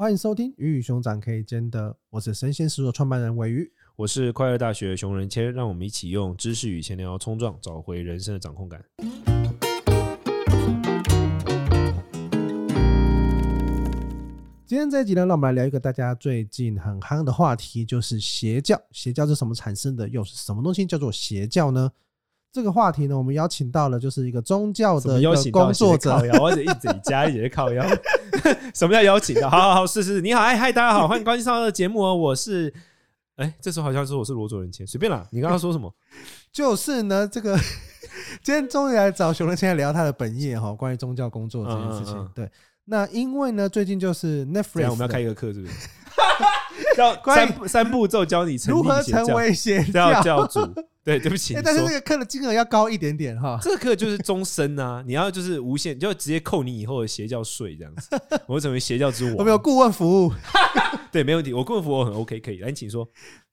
欢迎收听《鱼与熊掌可以兼得》，我是神仙食所创办人鮪鱼，我是快乐大学熊仁谦，让我们一起用知识与闲聊冲撞，找回人生的掌控感。今天这一集呢，让我们来聊一个大家最近很夯的话题，就是邪教。邪教是什么产生的？又是什么东西叫做邪教呢？这个话题呢，我们邀请到了就是一个宗教的一个工作者，或者一直加一直靠腰。什么叫邀请的？好好好，是是，你好，哎嗨，大家好，欢迎关心上这个节目哦。我是，哎，这时候好像说我是罗卓人谦，随便啦。你刚刚说什么？就是呢，这个今天终于来找熊仁谦来聊他的本业哈，关于宗教工作这件事情。嗯嗯嗯对，那因为呢，最近就是 Netflix，我们要开一个课，是不是？教三三步骤教你如何成为邪教教主。对，对不起。但是那个课的金额要高一点点哈。这个课就是终身啊，你要就是无限，就直接扣你以后的邪教税这样子。我会成为邪教之王。我们有顾问服务，对，没问题。我顾问服务很 OK，可以。来，你请说。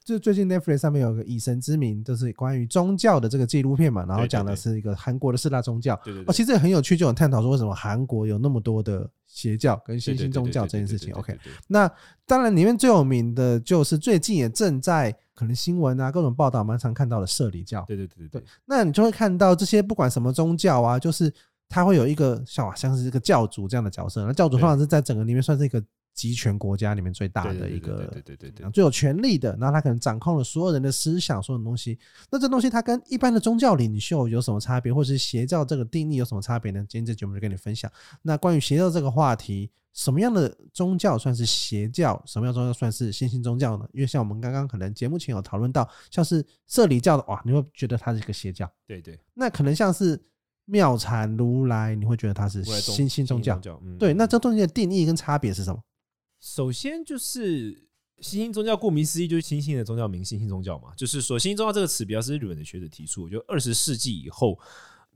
就最近 Netflix 上面有个以神之名，就是关于宗教的这个纪录片嘛，然后讲的是一个韩国的四大宗教。对对对。哦，其实也很有趣，就有探讨说为什么韩国有那么多的邪教跟新兴宗教这件事情。OK，那当然里面最有名的就是最近也正在可能新闻啊各种报道蛮常看到的社里教。对对对对。那你就会看到这些不管什么宗教啊，就是他会有一个像像是这个教主这样的角色，那教主通常是在整个里面算是一个。集权国家里面最大的一个，对对对对，最有权力的，然后他可能掌控了所有人的思想，所有东西。那这东西它跟一般的宗教领袖有什么差别，或者是邪教这个定义有什么差别呢？今天这节目就跟你分享。那关于邪教这个话题，什么样的宗教算是邪教？什么样的宗教算是新兴宗教呢？因为像我们刚刚可能节目前有讨论到，像是社理教的，哇，你会觉得它是一个邪教。对对。那可能像是妙禅如来，你会觉得它是新兴宗教。对，那这东西的定义跟差别是什么？首先就是新兴宗教，顾名思义就是新兴的宗教名，新兴宗教嘛。就是说，新兴宗教这个词比较是日本的学者提出，就二十世纪以后，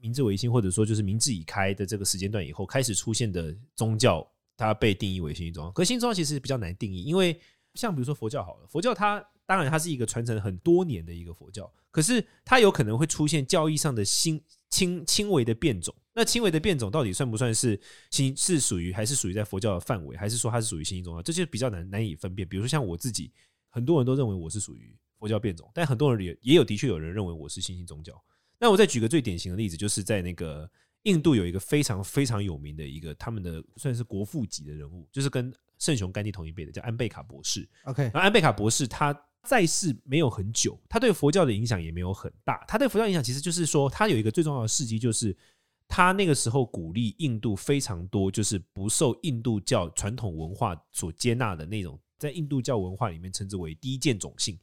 明治维新或者说就是明治已开的这个时间段以后开始出现的宗教，它被定义为新兴宗教。可新宗教其实比较难定义，因为像比如说佛教好了，佛教它当然它是一个传承很多年的一个佛教，可是它有可能会出现教义上的新轻轻微的变种。那轻微的变种到底算不算是新是属于还是属于在佛教的范围，还是说它是属于新兴宗教？这些比较难难以分辨。比如说像我自己，很多人都认为我是属于佛教变种，但很多人也也有的确有人认为我是新兴宗教。那我再举个最典型的例子，就是在那个印度有一个非常非常有名的一个他们的算是国父级的人物，就是跟圣雄甘地同一辈的，叫安贝卡博士。OK，那安贝卡博士他在世没有很久，他对佛教的影响也没有很大。他对佛教影响其实就是说，他有一个最重要的事迹就是。他那个时候鼓励印度非常多，就是不受印度教传统文化所接纳的那种，在印度教文化里面称之为低贱种姓。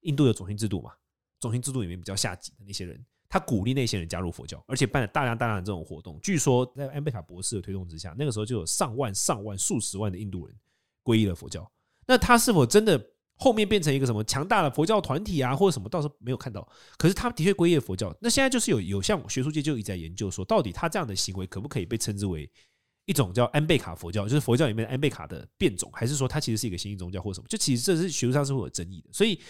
印度有种姓制度嘛？种姓制度里面比较下级的那些人，他鼓励那些人加入佛教，而且办了大量大量的这种活动。据说在安贝卡博士的推动之下，那个时候就有上万、上万、数十万的印度人皈依了佛教。那他是否真的？后面变成一个什么强大的佛教团体啊，或者什么，倒是没有看到。可是他的确归依佛教。那现在就是有有像学术界就一直在研究说，到底他这样的行为可不可以被称之为一种叫安贝卡佛教，就是佛教里面的安贝卡的变种，还是说它其实是一个新兴宗教或什么？就其实这是学术上是会有争议的。所以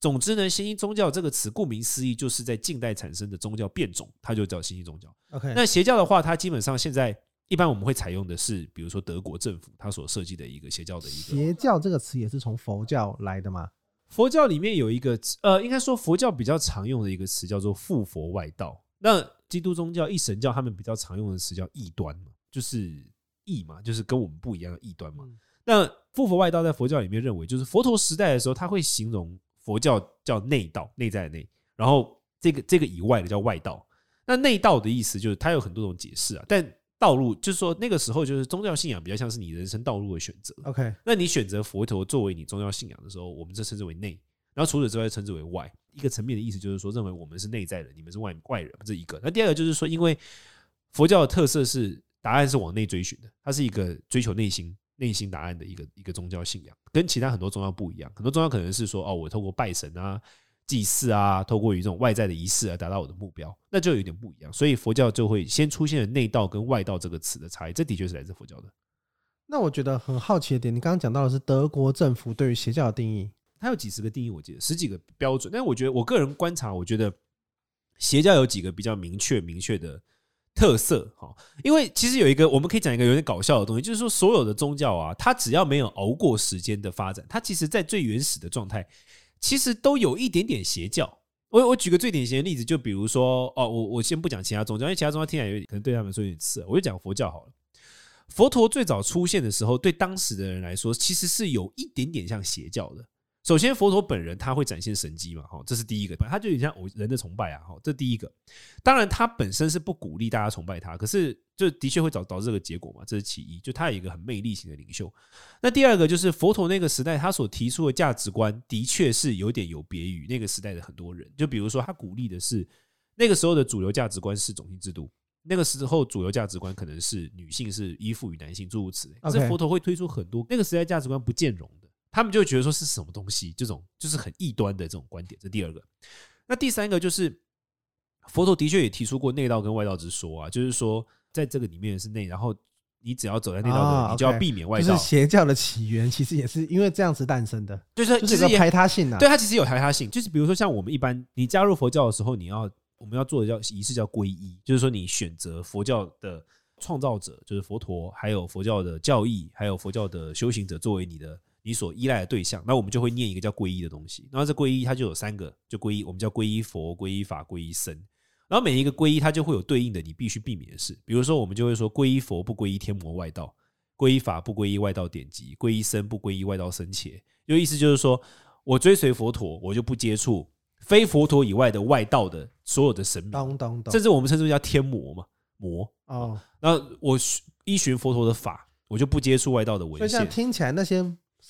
总之呢，新兴宗教这个词顾名思义就是在近代产生的宗教变种，它就叫新兴宗教。OK，那邪教的话，它基本上现在。一般我们会采用的是，比如说德国政府它所设计的一个邪教的一个邪教这个词也是从佛教来的吗？佛教里面有一个呃，应该说佛教比较常用的一个词叫做附佛外道。那基督宗教一神教他们比较常用的词叫异端嘛，就是异嘛，就是跟我们不一样的异端嘛。那附佛外道在佛教里面认为，就是佛陀时代的时候，他会形容佛教叫内道，内在的内，然后这个这个以外的叫外道。那内道的意思就是它有很多种解释啊，但道路就是说，那个时候就是宗教信仰比较像是你人生道路的选择。OK，那你选择佛陀作为你宗教信仰的时候，我们这称之为内，然后除此之外称之为外。一个层面的意思就是说，认为我们是内在人，你们是外外人，这一个。那第二个就是说，因为佛教的特色是答案是往内追寻的，它是一个追求内心内心答案的一个一个宗教信仰，跟其他很多宗教不一样。很多宗教可能是说，哦，我透过拜神啊。祭祀啊，透过于这种外在的仪式来达到我的目标，那就有点不一样。所以佛教就会先出现了内道跟外道这个词的差异，这的确是来自佛教的。那我觉得很好奇的点，你刚刚讲到的是德国政府对于邪教的定义，它有几十个定义，我记得十几个标准。但是我觉得我个人观察，我觉得邪教有几个比较明确明确的特色哈，因为其实有一个我们可以讲一个有点搞笑的东西，就是说所有的宗教啊，它只要没有熬过时间的发展，它其实在最原始的状态，其实都有一点点邪教。我我举个最典型的例子，就比如说哦，我我先不讲其他宗教，因为其他宗教听起来有点可能对他们说有点刺，我就讲佛教好了。佛陀最早出现的时候，对当时的人来说，其实是有一点点像邪教的。首先，佛陀本人他会展现神迹嘛，哈，这是第一个，他就有点像偶人的崇拜啊，哈，这第一个。当然，他本身是不鼓励大家崇拜他，可是就的确会导导致这个结果嘛，这是其一。就他有一个很魅力型的领袖。那第二个就是佛陀那个时代他所提出的价值观，的确是有点有别于那个时代的很多人。就比如说，他鼓励的是那个时候的主流价值观是种姓制度，那个时候主流价值观可能是女性是依附于男性诸如此类。可是佛陀会推出很多那个时代价值观不见容的。他们就会觉得说是什么东西，这种就是很异端的这种观点。这第二个，那第三个就是佛陀的确也提出过内道跟外道之说啊，就是说在这个里面是内，然后你只要走在内道的，你就要避免外道。就是邪教的起源其实也是因为这样子诞生的，就是就是有排他性啊。对，它其实有排他性，就是比如说像我们一般，你加入佛教的时候，你要我们要做的叫仪式叫皈依，就是说你选择佛教的创造者，就是佛陀，还有佛教的教义，还有佛教的修行者作为你的。你所依赖的对象，那我们就会念一个叫皈依的东西。然后这皈依它就有三个，就皈依，我们叫皈依佛、皈依法、皈依僧。然后每一个皈依它就会有对应的你必须避免的事。比如说，我们就会说皈依佛不皈依天魔外道，皈依法不皈依外道典籍，皈依僧不皈依外道僧伽。就意思就是说我追随佛陀，我就不接触非佛陀以外的外道的所有的神明，甚至我们称之为叫天魔嘛，魔啊。那我依循佛陀的法，我就不接触外道的文献。听起来那些。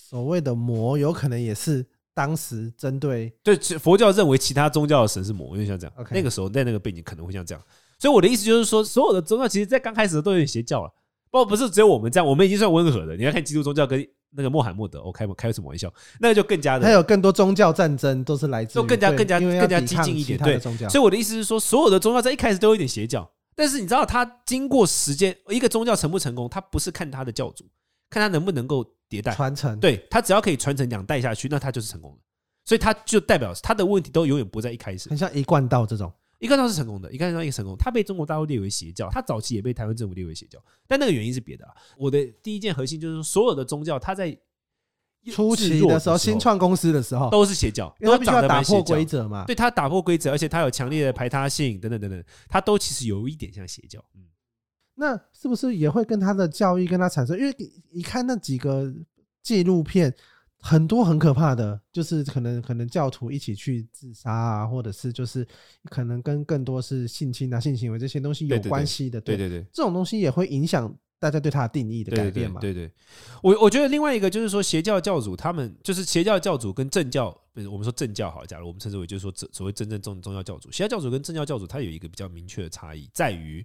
所谓的魔，有可能也是当时针对对佛教认为其他宗教的神是魔，因为像这样，Okay. 那个时候在那个背景可能会像这样。所以我的意思就是说，所有的宗教其实在刚开始都有点邪教了，不过不是只有我们这样，我们已经算温和的。你要看基督宗教跟那个穆罕默德，我开开什么玩笑？那个就更加的，还有更多宗教战争都是来自，就更加更加更加激进一点。对，所以我的意思是说，所有的宗教在一开始都有一点邪教，但是你知道，它经过时间，一个宗教成不成功，它不是看它的教主，看他能不能够。迭代传承，对，他只要可以传承两代下去，那他就是成功的。所以他就代表他的问题都永远不在一开始。很像一贯道这种，一贯道是成功的，一贯道也成功。他被中国大陆列为邪教，他早期也被台湾政府列为邪教，但那个原因是别的啊。我的第一件核心就是说，所有的宗教，他在初期的时候，新创公司的时候都是邪教，因为他必须要打破规则嘛。对，他打破规则，而且他有强烈的排他性，等等等等，他都其实有一点像邪教。嗯，那是不是也会跟他的教育跟他产生？因为一看那几个。纪录片很多很可怕的，就是可能可能教徒一起去自杀啊，或者是就是可能跟更多是性侵啊、性行为这些东西有关系的。对对对，这种东西也会影响大家对他的定义的改变嘛？对对，我我觉得另外一个就是说，邪教教主他们就是邪教教主跟正教，不是我们说正教好，假如我们称之为就是说所谓真正宗宗教教主，邪教教主跟正教教主他有一个比较明确的差异，在于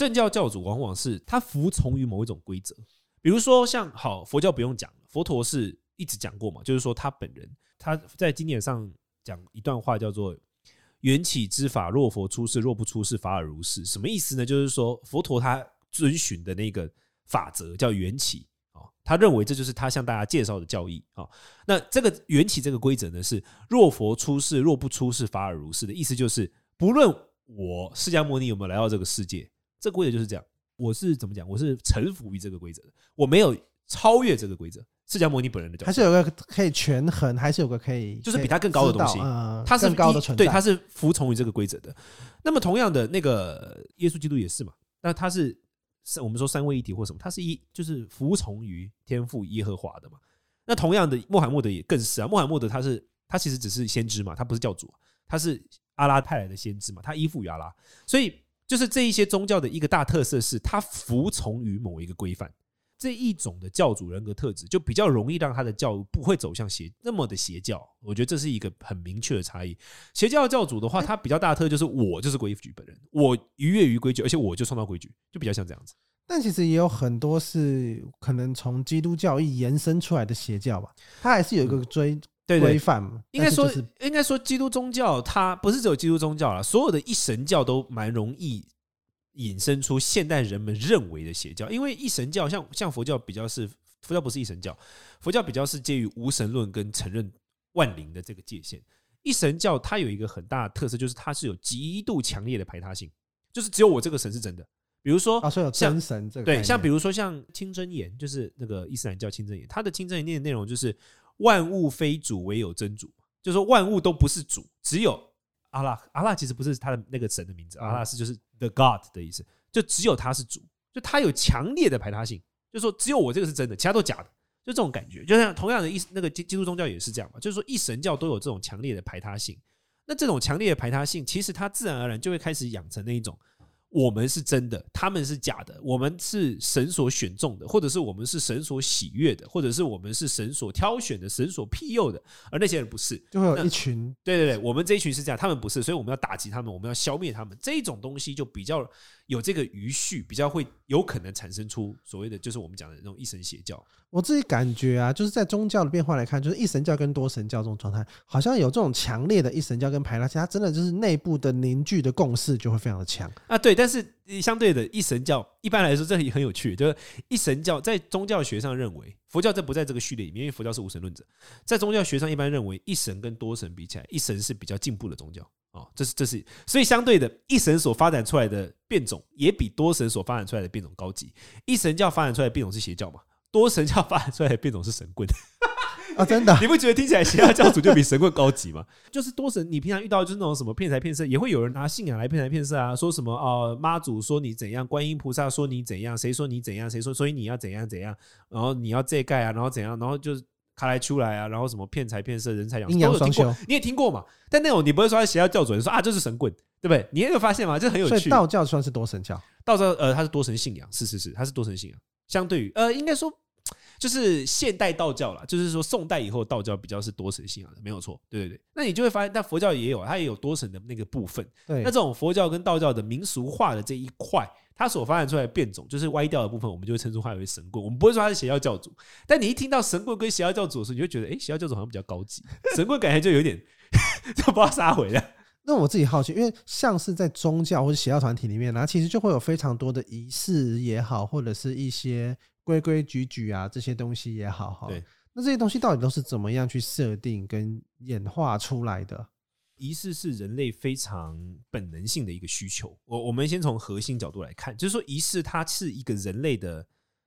正教教主往往是他服从于某一种规则。比如说，像好佛教不用讲了，佛陀是一直讲过嘛，就是说他本人他在经典上讲一段话，叫做“缘起之法，若佛出世，若不出世，法尔如是”。什么意思呢？就是说佛陀他遵循的那个法则叫缘起啊，他认为这就是他向大家介绍的教义啊。那这个缘起这个规则呢，是“若佛出世，若不出世，法尔如是”的意思，就是不论我释迦牟尼有没有来到这个世界，这个规则就是这样。我是怎么讲？我是臣服于这个规则的，我没有超越这个规则。释迦牟尼本人的角色，还是有个可以权衡，还是有个可以，就是比他更高的东西。他是更高的存在，对，他是服从于这个规则的。那么同样的，那个耶稣基督也是嘛？那他是我们说三位一体或什么？他是一就是服从于天赋耶和华的嘛？那同样的，穆罕默德也更是啊。穆罕默德他是他其实只是先知嘛，他不是教主，他是阿拉派来的先知嘛，他依附于阿拉，所以。就是这一些宗教的一个大特色是，它服从于某一个规范，这一种的教主人格特质就比较容易让他的教不会走向邪那么的邪教。我觉得这是一个很明确的差异。邪教教主的话，他比较大的特就是我就是规矩本人，我逾越于规矩，而且我就创造规矩，就比较像这样子。但其实也有很多是可能从基督教义延伸出来的邪教吧，他还是有一个追。规范嘛，应该说，应该说，基督宗教它不是只有基督宗教啦，所有的一神教都蛮容易引申出现代人们认为的邪教。因为一神教像像佛教比较是佛教不是一神教，佛教比较是介于无神论跟承认万灵的这个界限。一神教它有一个很大的特色，就是它是有极度强烈的排他性，就是只有我这个神是真的。比如说，啊，所以有真神这个对，像比如说像清真言，就是那个伊斯兰教清真言，它的清真言念的内容就是万物非主，唯有真主，就是说万物都不是主，只有阿拉。阿拉其实不是他的那个神的名字，阿拉是就是 the God 的意思，就只有他是主，就他有强烈的排他性，就是说只有我这个是真的，其他都假的，就这种感觉。就像同样的意那个基基督宗教也是这样嘛，就是说一神教都有这种强烈的排他性。那这种强烈的排他性，其实它自然而然就会开始养成那一种。我们是真的，他们是假的。我们是神所选中的，或者是我们是神所喜悦的，或者是我们是神所挑选的、神所庇佑的。而那些人不是，就会有一群。对对对，我们这一群是这样，他们不是，所以我们要打击他们，我们要消灭他们。这一种东西就比较有这个余绪，比较会有可能产生出所谓的，就是我们讲的那种一神邪教。我自己感觉啊，就是在宗教的变化来看，就是一神教跟多神教这种状态，好像有这种强烈的一神教跟排他其他真的就是内部的凝聚的共识就会非常的强啊。对，但是相对的一神教，一般来说这里很有趣，就是一神教在宗教学上认为，佛教这不在这个序列里面，因为佛教是无神论者，在宗教学上一般认为，一神跟多神比起来，一神是比较进步的宗教哦，这是这是，所以相对的，一神所发展出来的变种也比多神所发展出来的变种高级。一神教发展出来的变种是邪教嘛？多神教发展出来的变种是神棍啊，真的？你不觉得听起来邪教教主就比神棍高级吗？就是多神，你平常遇到就是那种什么骗财骗色，也会有人拿信仰来骗财骗色啊，说什么哦，妈祖说你怎样，观音菩萨说你怎样，谁说你怎样，谁说所以你要怎样怎样，然后你要这盖啊，然后怎样，然后就是卡来出来啊，然后什么骗财骗色，人财两失，都有听过，你也听过嘛？但那种你不会说他邪教教主，你说啊这是神棍，对不对？你也有发现吗？这很有趣。道教算是多神教，道教呃，它是多神信仰，是是是，它是多神信仰，相对于呃，应该说。就是现代道教啦，就是说宋代以后道教比较是多神信仰的，没有错。对对对，那你就会发现，但佛教也有，它也有多神的那个部分。对，那这种佛教跟道教的民俗化的这一块，它所发展出来的变种，就是歪掉的部分，我们就会称之它为神棍。我们不会说它是邪教教主，但你一听到神棍跟邪教教主的时候，你就觉得，哎，邪教教主好像比较高级，神棍感觉就有点 就不知道杀回来。那我自己好奇，因为像是在宗教或者邪教团体里面，然后其实就会有非常多的仪式也好，或者是一些。规规矩矩啊，这些东西也好哈。对，那这些东西到底都是怎么样去设定跟演化出来的？仪式是人类非常本能性的一个需求。我我们先从核心角度来看，就是说仪式它是一个人类的，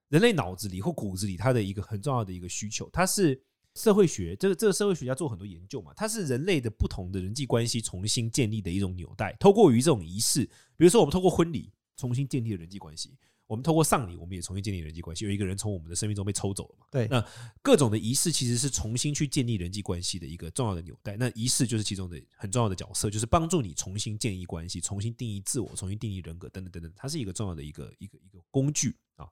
人类脑子里或骨子里它的一个很重要的一个需求。它是社会学，这个这个社会学家做很多研究嘛，它是人类的不同的人际关系重新建立的一种纽带。透过于这种仪式，比如说我们透过婚礼重新建立了人际关系。我们透过丧礼，我们也重新建立人际关系。有一个人从我们的生命中被抽走了嘛？对。那各种的仪式其实是重新去建立人际关系的一个重要的纽带。那仪式就是其中的很重要的角色，就是帮助你重新建立关系、重新定义自我、重新定义人格等等等等。它是一个重要的一个一个一个工具啊。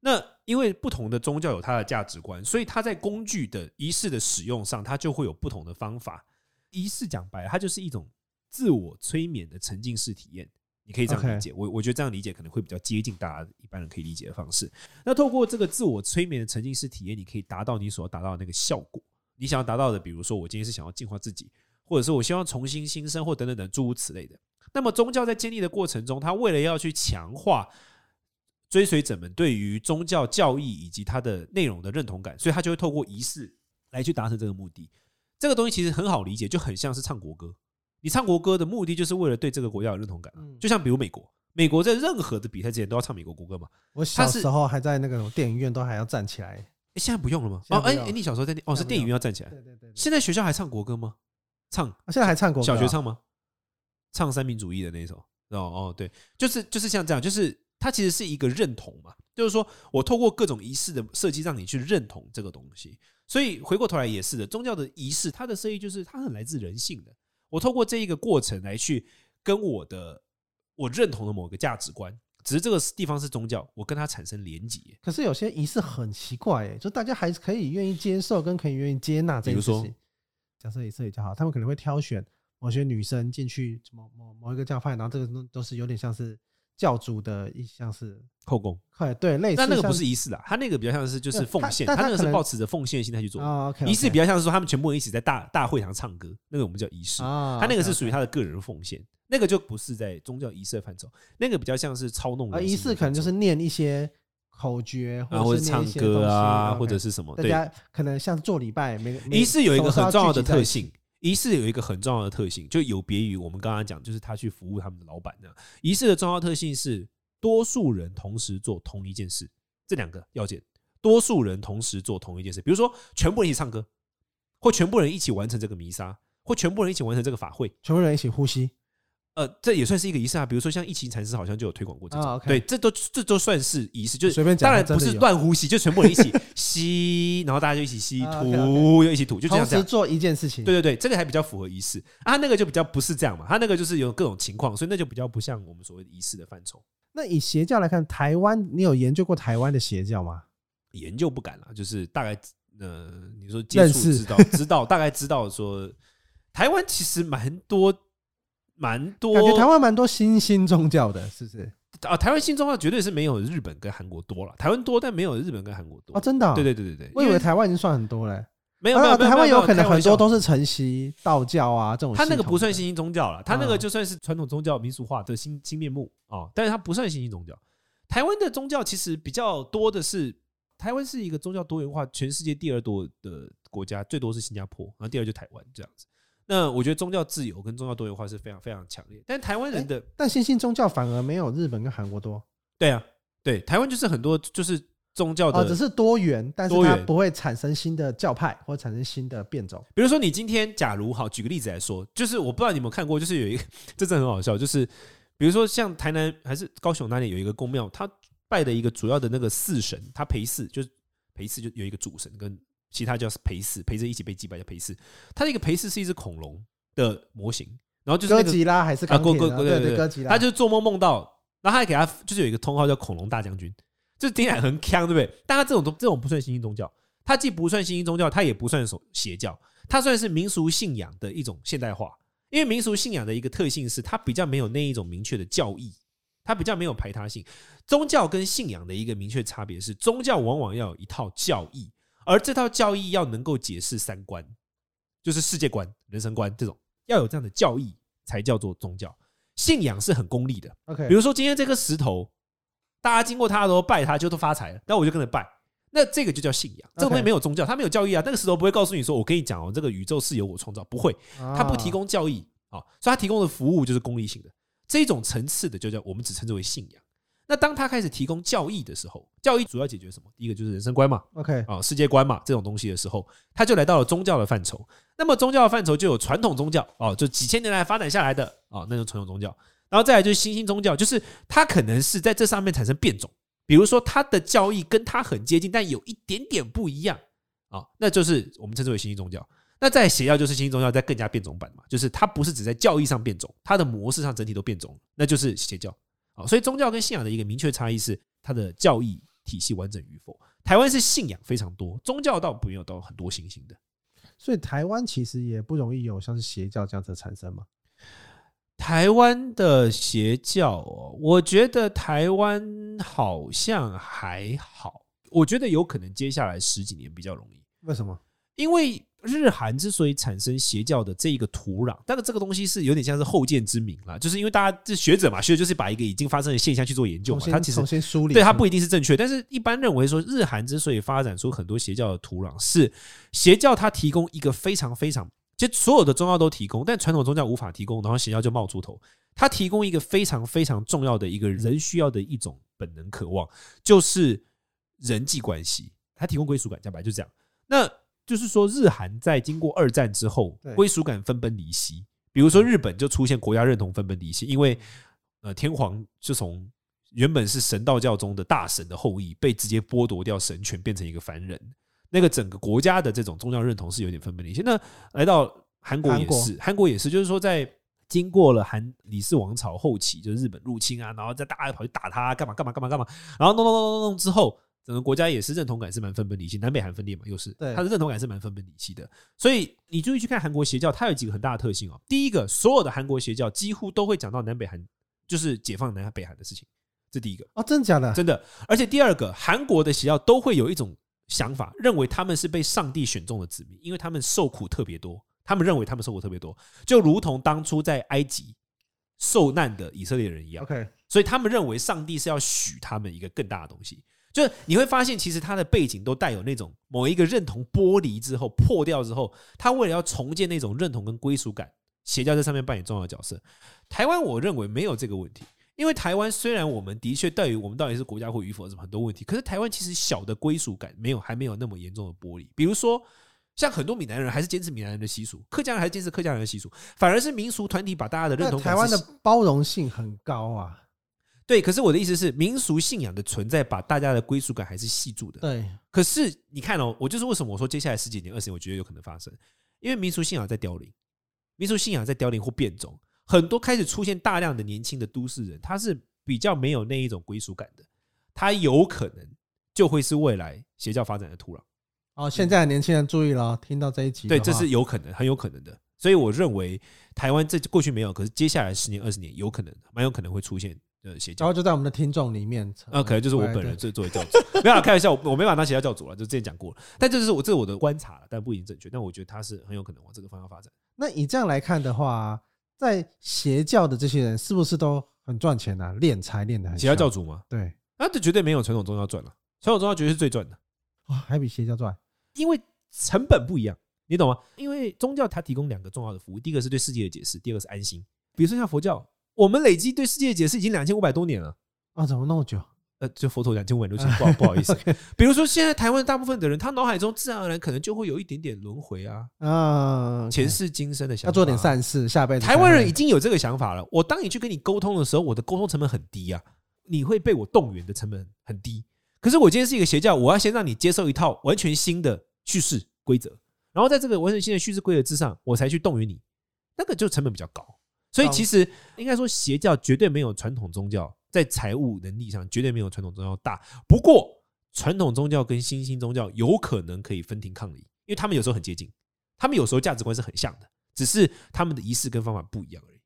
那因为不同的宗教有它的价值观，所以它在工具的仪式的使用上，它就会有不同的方法。仪式讲白了，它就是一种自我催眠的沉浸式体验。你可以这样理解，我我觉得这样理解可能会比较接近大家一般人可以理解的方式。那透过这个自我催眠的沉浸式体验，你可以达到你所要达到的那个效果。你想要达到的，比如说我今天是想要净化自己，或者是我希望重新新生，或等等等诸如此类的。那么宗教在建立的过程中，它为了要去强化追随者们对于宗教教义以及它的内容的认同感，所以它就会透过仪式来去达成这个目的。这个东西其实很好理解，就很像是唱国歌。你唱国歌的目的就是为了对这个国家有认同感，就像比如美国，美国在任何的比赛之前都要唱美国国歌嘛。我小时候还在那个电影院都还要站起来，哎，现在不用了吗？哦，哎哎，你小时候在哦是电影院要站起来，对对对。现在学校还唱国歌吗？唱，现在还唱国歌，小学唱吗？唱三民主义的那首哦哦对，就是就是像这样，就是它其实是一个认同嘛，就是说我透过各种仪式的设计让你去认同这个东西，所以回过头来也是的，宗教的仪式它的设计就是它很来自人性的。我透过这一个过程来去跟我的我认同的某个价值观，只是这个地方是宗教，我跟它产生连结。可是有些仪式很奇怪，哎，就大家还是可以愿意接受，跟可以愿意接纳这个事情。比如说，假设仪式比较好，他们可能会挑选某些女生进去某某某一个教派，然后这个都都是有点像是。教主的一项是后宫，对对，类似，但那个不是仪式啦，他那个比较像是就是奉献，他那个是抱持着奉献的心态去做。仪式比较像是说他们全部人一起在大大会堂唱歌，那个我们叫仪式。他那个是属于他的个人奉献，那个就不是在宗教仪式的范畴，那个比较像是操弄。仪式可能就是念一些口诀，或者是唱歌啊，或者是什么。大家可能像做礼拜，每仪式有一个很重要的特性。仪式有一个很重要的特性，就有别于我们刚刚讲，就是他去服务他们的老板那样。仪式的重要特性是多数人同时做同一件事，这两个要件。多数人同时做同一件事，比如说全部人一起唱歌，或全部人一起完成这个弥撒，或全部人一起完成这个法会，全部人一起呼吸。呃，这也算是一个仪式啊。比如说，像疫情禅师好像就有推广过这种，对，这都这都算是仪式，就是随便讲。当然不是乱呼吸，就全部人一起 吸，然后大家就一起吸，吐、哦 okay, okay、又一起吐，就这样这样做一件事情。对对对，这个还比较符合仪式啊。那个就比较不是这样嘛，他那个就是有各种情况，所以那就比较不像我们所谓的仪式的范畴。那以邪教来看，台湾你有研究过台湾的邪教吗？研究不敢了，就是大概呃，你说接触知道知道，大概知道说台湾其实蛮多。蛮多，感觉台湾蛮多新兴宗教的，是不是？啊，台湾新宗教绝对是没有日本跟韩国多了。台湾多，但没有日本跟韩国多啊！真的？对对对对对，我以为台湾已经算很多嘞。没有没有，台湾有可能很多都是承袭道教啊这种。他那个不算新兴宗教了，他那个就算是传统宗教民俗化的新新面目啊，但是它不算新兴宗教。台湾的宗教其实比较多的是，台湾是一个宗教多元化，全世界第二多的国家，最多是新加坡，然后第二就台湾这样子。那我觉得宗教自由跟宗教多元化是非常非常强烈，但台湾人的、欸、但新兴宗教反而没有日本跟韩国多。对啊，对，台湾就是很多就是宗教的、哦，只是多元，但是它不会产生新的教派或产生新的变种。比如说你今天假如好举个例子来说，就是我不知道你有没有看过，就是有一个 这真的很好笑，就是比如说像台南还是高雄那里有一个宫庙，他拜的一个主要的那个四神，他陪祀就是陪祀就有一个主神跟。其他叫陪侍，陪着一起被击败叫陪侍。他的一个陪侍是一只恐龙的模型，然后就是、那个、哥吉拉还是啊，哥哥对对对，哥吉拉。他就做梦梦到，然后他还给他就是有一个通号叫恐龙大将军，就是听起来很强，对不对？但他这种这种不算新兴宗教，他既不算新兴宗教，他也不算邪教，他算是民俗信仰的一种现代化。因为民俗信仰的一个特性是，它比较没有那一种明确的教义，它比较没有排他性。宗教跟信仰的一个明确差别是，宗教往往要有一套教义。而这套教义要能够解释三观，就是世界观、人生观这种，要有这样的教义才叫做宗教。信仰是很功利的。OK，比如说今天这颗石头，大家经过它的时候拜它就都发财了，那我就跟着拜，那这个就叫信仰。这个东西没有宗教，它没有教义啊。那个石头不会告诉你说，我跟你讲哦，这个宇宙是由我创造，不会，它不提供教义啊，所以它提供的服务就是功利性的。这种层次的就叫我们只称之为信仰。那当他开始提供教义的时候，教义主要解决什么？第一个就是人生观嘛，OK 啊，世界观嘛，这种东西的时候，他就来到了宗教的范畴。那么宗教的范畴就有传统宗教哦，就几千年来发展下来的哦，那种传统宗教。然后再来就是新兴宗教，就是它可能是在这上面产生变种，比如说它的教义跟它很接近，但有一点点不一样啊，那就是我们称之为新兴宗教。那在邪教就是新兴宗教在更加变种版嘛，就是它不是只在教义上变种，它的模式上整体都变种，那就是邪教。好，所以宗教跟信仰的一个明确差异是它的教义体系完整与否。台湾是信仰非常多，宗教倒没有到很多新兴的，所以台湾其实也不容易有像是邪教这样子的产生嘛。台湾的邪教哦，我觉得台湾好像还好，我觉得有可能接下来十几年比较容易。为什么？因为。日韩之所以产生邪教的这一个土壤，但是这个东西是有点像是后见之明啦，就是因为大家这学者嘛，学者就是把一个已经发生的现象去做研究嘛，他其实重新梳理，对他不一定是正确，但是一般认为说，日韩之所以发展出很多邪教的土壤，是邪教它提供一个非常非常，其实所有的宗教都提供，但传统宗教无法提供，然后邪教就冒出头，它提供一个非常非常重要的一个人需要的一种本能渴望，就是人际关系，它提供归属感，讲白就这样，那。就是说，日韩在经过二战之后，归属感分崩离析。比如说，日本就出现国家认同分崩离析，因为呃，天皇就从原本是神道教中的大神的后裔，被直接剥夺掉神权，变成一个凡人。那个整个国家的这种宗教认同是有点分崩离析。那来到韩国也是，韩国也是，就是说，在经过了韩李氏王朝后期，就是日本入侵啊，然后再大家跑去打他，干嘛干嘛干嘛干嘛，然后弄弄弄弄弄之后。整个国家也是认同感是蛮分崩离析，南北韩分裂嘛，又是，它的认同感是蛮分崩离析的。所以你注意去看韩国邪教，它有几个很大的特性哦。第一个，所有的韩国邪教几乎都会讲到南北韩，就是解放南北韩的事情，这第一个。哦，真的假的？真的。而且第二个，韩国的邪教都会有一种想法，认为他们是被上帝选中的子民，因为他们受苦特别多。他们认为他们受苦特别多，就如同当初在埃及受难的以色列人一样。OK，所以他们认为上帝是要许他们一个更大的东西。就是你会发现，其实他的背景都带有那种某一个认同剥离之后破掉之后，他为了要重建那种认同跟归属感，邪教在上面扮演重要的角色。台湾我认为没有这个问题，因为台湾虽然我们的确对于我们到底是国家或与否是很多问题，可是台湾其实小的归属感没有还没有那么严重的剥离。比如说，像很多闽南人还是坚持闽南人的习俗，客家人还是坚持客家人的习俗，反而是民俗团体把大家的认同。台湾的包容性很高啊。对，可是我的意思是，民俗信仰的存在，把大家的归属感还是系住的。对，可是你看哦，我就是为什么我说接下来十几年、二十年，我觉得有可能发生，因为民俗信仰在凋零，民俗信仰在凋零或变种，很多开始出现大量的年轻的都市人，他是比较没有那一种归属感的，他有可能就会是未来邪教发展的土壤。哦，现在的年轻人注意了，听到这一集，对，这是有可能，很有可能的。所以我认为台湾这过去没有，可是接下来十年、二十年有可能，蛮有可能会出现。呃，邪教，然后就在我们的听众里面，那可能就是我本人作作为教主，没有开玩笑，我我没法当邪教教主了，就之前讲过了。但这是我这是我的观察，但不一定正确。但我觉得他是很有可能往这个方向发展。那以这样来看的话，在邪教的这些人是不是都很赚钱啊？敛财敛的很。邪教教主吗？对，那这绝对没有传统宗教赚了，传统宗教绝对是最赚的。哇，还比邪教赚，因为成本不一样，你懂吗？因为宗教它提供两个重要的服务，第一个是对世界的解释，第二个是安心。比如说像佛教，我们累积对世界的解释已经两千五百多年了。啊，怎么那么久？呃，就佛陀两千五百多年，不好不好意思。比如说，现在台湾大部分的人，他脑海中自然而然可能就会有一点点轮回啊，啊，前世今生的想法，要做点善事，下辈子。台湾人已经有这个想法了。我当你去跟你沟通的时候，我的沟通成本很低啊，你会被我动员的成本很低。可是我今天是一个邪教，我要先让你接受一套完全新的叙事规则，然后在这个完全新的叙事规则之上，我才去动员你，那个就成本比较高。所以其实应该说，邪教绝对没有传统宗教。在财务能力上绝对没有传统宗教大，不过传统宗教跟新兴宗教有可能可以分庭抗礼，因为他们有时候很接近，他们有时候价值观是很像的，只是他们的仪式跟方法不一样而已。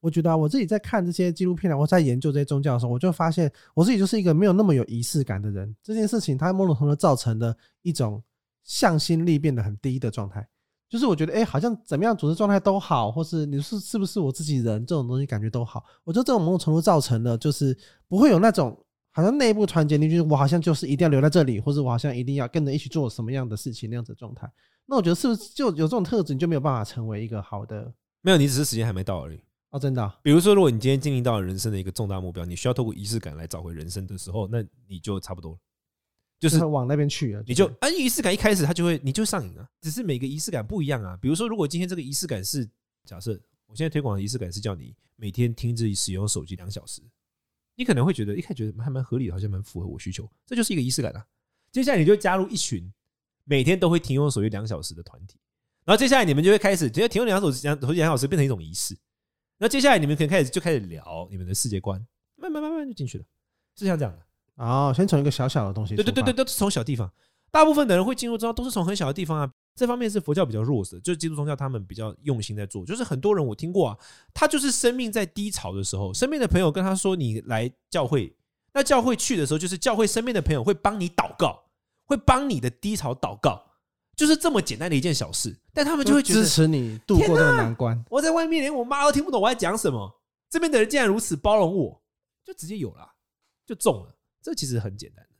我觉得啊，我自己在看这些纪录片啊，我在研究这些宗教的时候，我就发现我自己就是一个没有那么有仪式感的人。这件事情它某种程度造成的一种向心力变得很低的状态。就是我觉得，哎，好像怎么样组织状态都好，或是你是是不是我自己人这种东西感觉都好。我觉得这种某种程度造成了，就是不会有那种好像内部团结，你就是我好像就是一定要留在这里，或者我好像一定要跟着一起做什么样的事情那样子的状态。那我觉得是不是就有这种特质，你就没有办法成为一个好的？没有，你只是时间还没到而已。哦，真的啊。比如说，如果你今天经历到了人生的一个重大目标，你需要透过仪式感来找回人生的时候，那你就差不多了。就是往那边去了，你就啊，仪式感一开始它就会，你就上瘾了。只是每个仪式感不一样啊。比如说，如果今天这个仪式感是假设，我现在推广的仪式感是叫你每天停止使用手机两小时，你可能会觉得一开始觉得还蛮合理的，好像蛮符合我需求，这就是一个仪式感啊。接下来你就加入一群每天都会停用手机两小时的团体，然后接下来你们就会开始，直接停用两手两手机两小时变成一种仪式。那接下来你们可能开始就开始聊你们的世界观，慢慢慢慢就进去了，是像这样的。哦，先从一个小小的东西。对对对对，都是从小地方。大部分的人会进入之后，都是从很小的地方啊。这方面是佛教比较弱势，就是基督宗教他们比较用心在做。就是很多人我听过啊，他就是生命在低潮的时候，身边的朋友跟他说：“你来教会。”那教会去的时候，就是教会身边的朋友会帮你祷告，会帮你的低潮祷告，就是这么简单的一件小事。但他们就会觉得支持你度过这个难关。我在外面连我妈都听不懂我在讲什么，这边的人竟然如此包容我，就直接有了，就中了。这其实很简单的，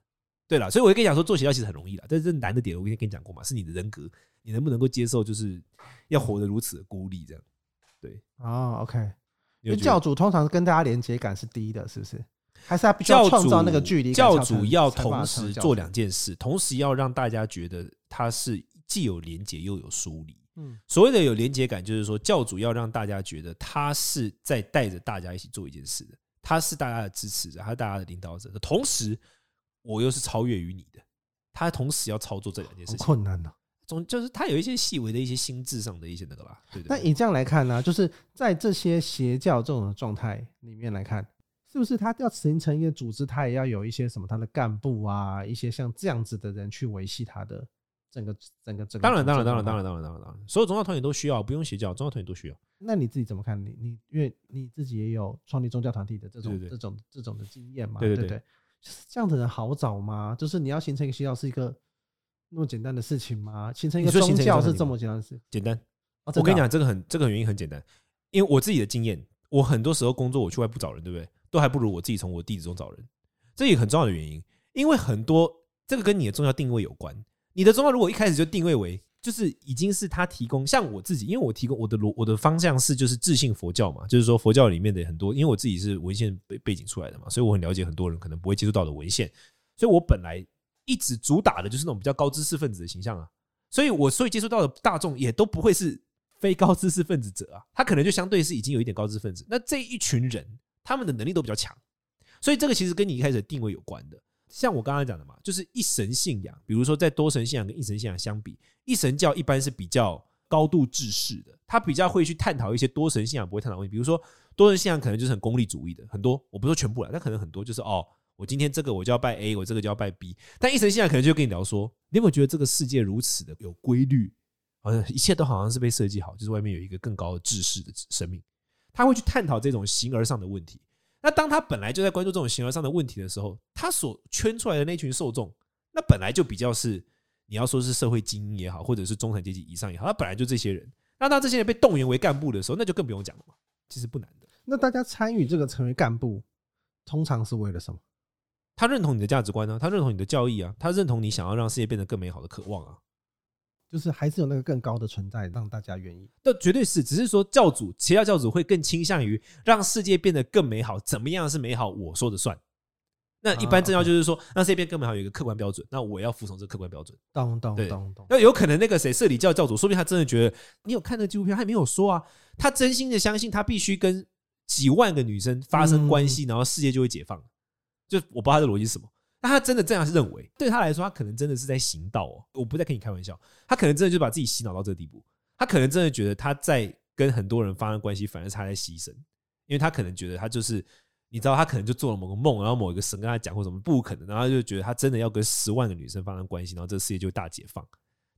对了，所以我就跟你讲说，做邪教其实很容易了，但是难的点，我跟你跟你讲过嘛，是你的人格，你能不能够接受，就是要活得如此的孤立，这样，对，哦，OK，因为教主通常跟大家连接感是低的，是不是？还是他必须要创造那个距离？教主要同时做两件事，同时要让大家觉得他是既有连接又有疏离。嗯，所谓的有连接感，就是说教主要让大家觉得他是在带着大家一起做一件事的。他是大家的支持者，他是大家的领导者。同时，我又是超越于你的。他同时要操作这两件事情，困难呢。总就是他有一些细微的一些心智上的一些那个吧。对。那以这样来看呢，就是在这些邪教这种状态里面来看，是不是他要形成一个组织，他也要有一些什么他的干部啊，一些像这样子的人去维系他的整个整个整个。当然，当然，当然，当然，当然，当然，当然，所有宗教团体都需要，不用邪教，宗教团体都需要。那你自己怎么看？你你因为你自己也有创立宗教团体的这种这种这种的经验嘛？对对对，这样的人好找吗？就是你要形成一个邪教是一个那么简单的事情吗？形成一个宗教是这么简单的事？简单。我跟你讲，这个很这个原因很简单，因为我自己的经验，我很多时候工作我去外部找人，对不对？都还不如我自己从我弟子中找人。这也很重要的原因，因为很多这个跟你的宗教定位有关。你的宗教如果一开始就定位为就是已经是他提供，像我自己，因为我提供我的逻我的方向是就是自信佛教嘛，就是说佛教里面的很多，因为我自己是文献背背景出来的嘛，所以我很了解很多人可能不会接触到的文献，所以我本来一直主打的就是那种比较高知识分子的形象啊，所以我所以接触到的大众也都不会是非高知识分子者啊，他可能就相对是已经有一点高知识分子，那这一群人他们的能力都比较强，所以这个其实跟你一开始的定位有关的。像我刚刚讲的嘛，就是一神信仰，比如说在多神信仰跟一神信仰相比，一神教一般是比较高度制式的，他比较会去探讨一些多神信仰不会探讨问题。比如说多神信仰可能就是很功利主义的，很多我不说全部了，但可能很多就是哦，我今天这个我就要拜 A，我这个就要拜 B。但一神信仰可能就跟你聊说，你有没有觉得这个世界如此的有规律，好像一切都好像是被设计好，就是外面有一个更高的制式的生命，他会去探讨这种形而上的问题。那当他本来就在关注这种形而上的问题的时候，他所圈出来的那群受众，那本来就比较是你要说是社会精英也好，或者是中产阶级以上也好，他本来就这些人。那当这些人被动员为干部的时候，那就更不用讲了嘛。其实不难的。那大家参与这个成为干部，通常是为了什么？他认同你的价值观呢？他认同你的教义啊？他认同你想要让世界变得更美好的渴望啊？就是还是有那个更高的存在，让大家愿意。这绝对是，只是说教主，其他教主会更倾向于让世界变得更美好。怎么样是美好？我说的算。那一般正教就是说，让世界变得更美好，有一个客观标准。那我要服从这个客观标准。咚咚咚咚。那有可能那个谁，社理教教主，说不定他真的觉得，你有看那纪录片，他也没有说啊，他真心的相信，他必须跟几万个女生发生关系，然后世界就会解放。就我不知道他的逻辑是什么。那他真的这样认为？对他来说，他可能真的是在行道哦。我不在跟你开玩笑，他可能真的就把自己洗脑到这个地步。他可能真的觉得他在跟很多人发生关系，反而是他在牺牲，因为他可能觉得他就是，你知道，他可能就做了某个梦，然后某一个神跟他讲或什么，不可能，然后他就觉得他真的要跟十万个女生发生关系，然后这个世界就会大解放。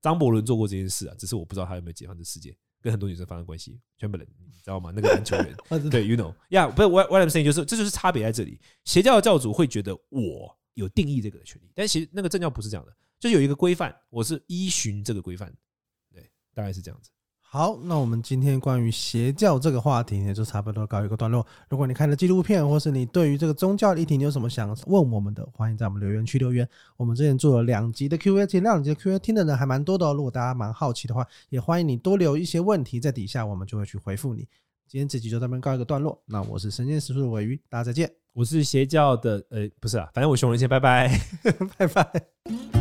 张伯伦做过这件事啊，只是我不知道他有没有解放这世界，跟很多女生发生关系。全部人，你知道吗？那个篮球员，对，you know，呀，不是，what what I'm saying 就是，这就是差别在这里。邪教的教主会觉得我。有定义这个的权利，但其实那个正教不是这样的，就有一个规范，我是依循这个规范，对，大概是这样子。好，那我们今天关于邪教这个话题呢，就差不多告一个段落。如果你看了纪录片，或是你对于这个宗教议题，你有什么想问我们的，欢迎在我们留言区留言。我们之前做了两集的 Q&A，其实两集的 Q&A 听的人还蛮多的哦。如果大家蛮好奇的话，也欢迎你多留一些问题在底下，我们就会去回复你。今天这集就这边告一个段落。那我是神剑师叔的尾鱼，大家再见。我是邪教的，呃，不是啊，反正我熊仁谦，拜拜，拜拜。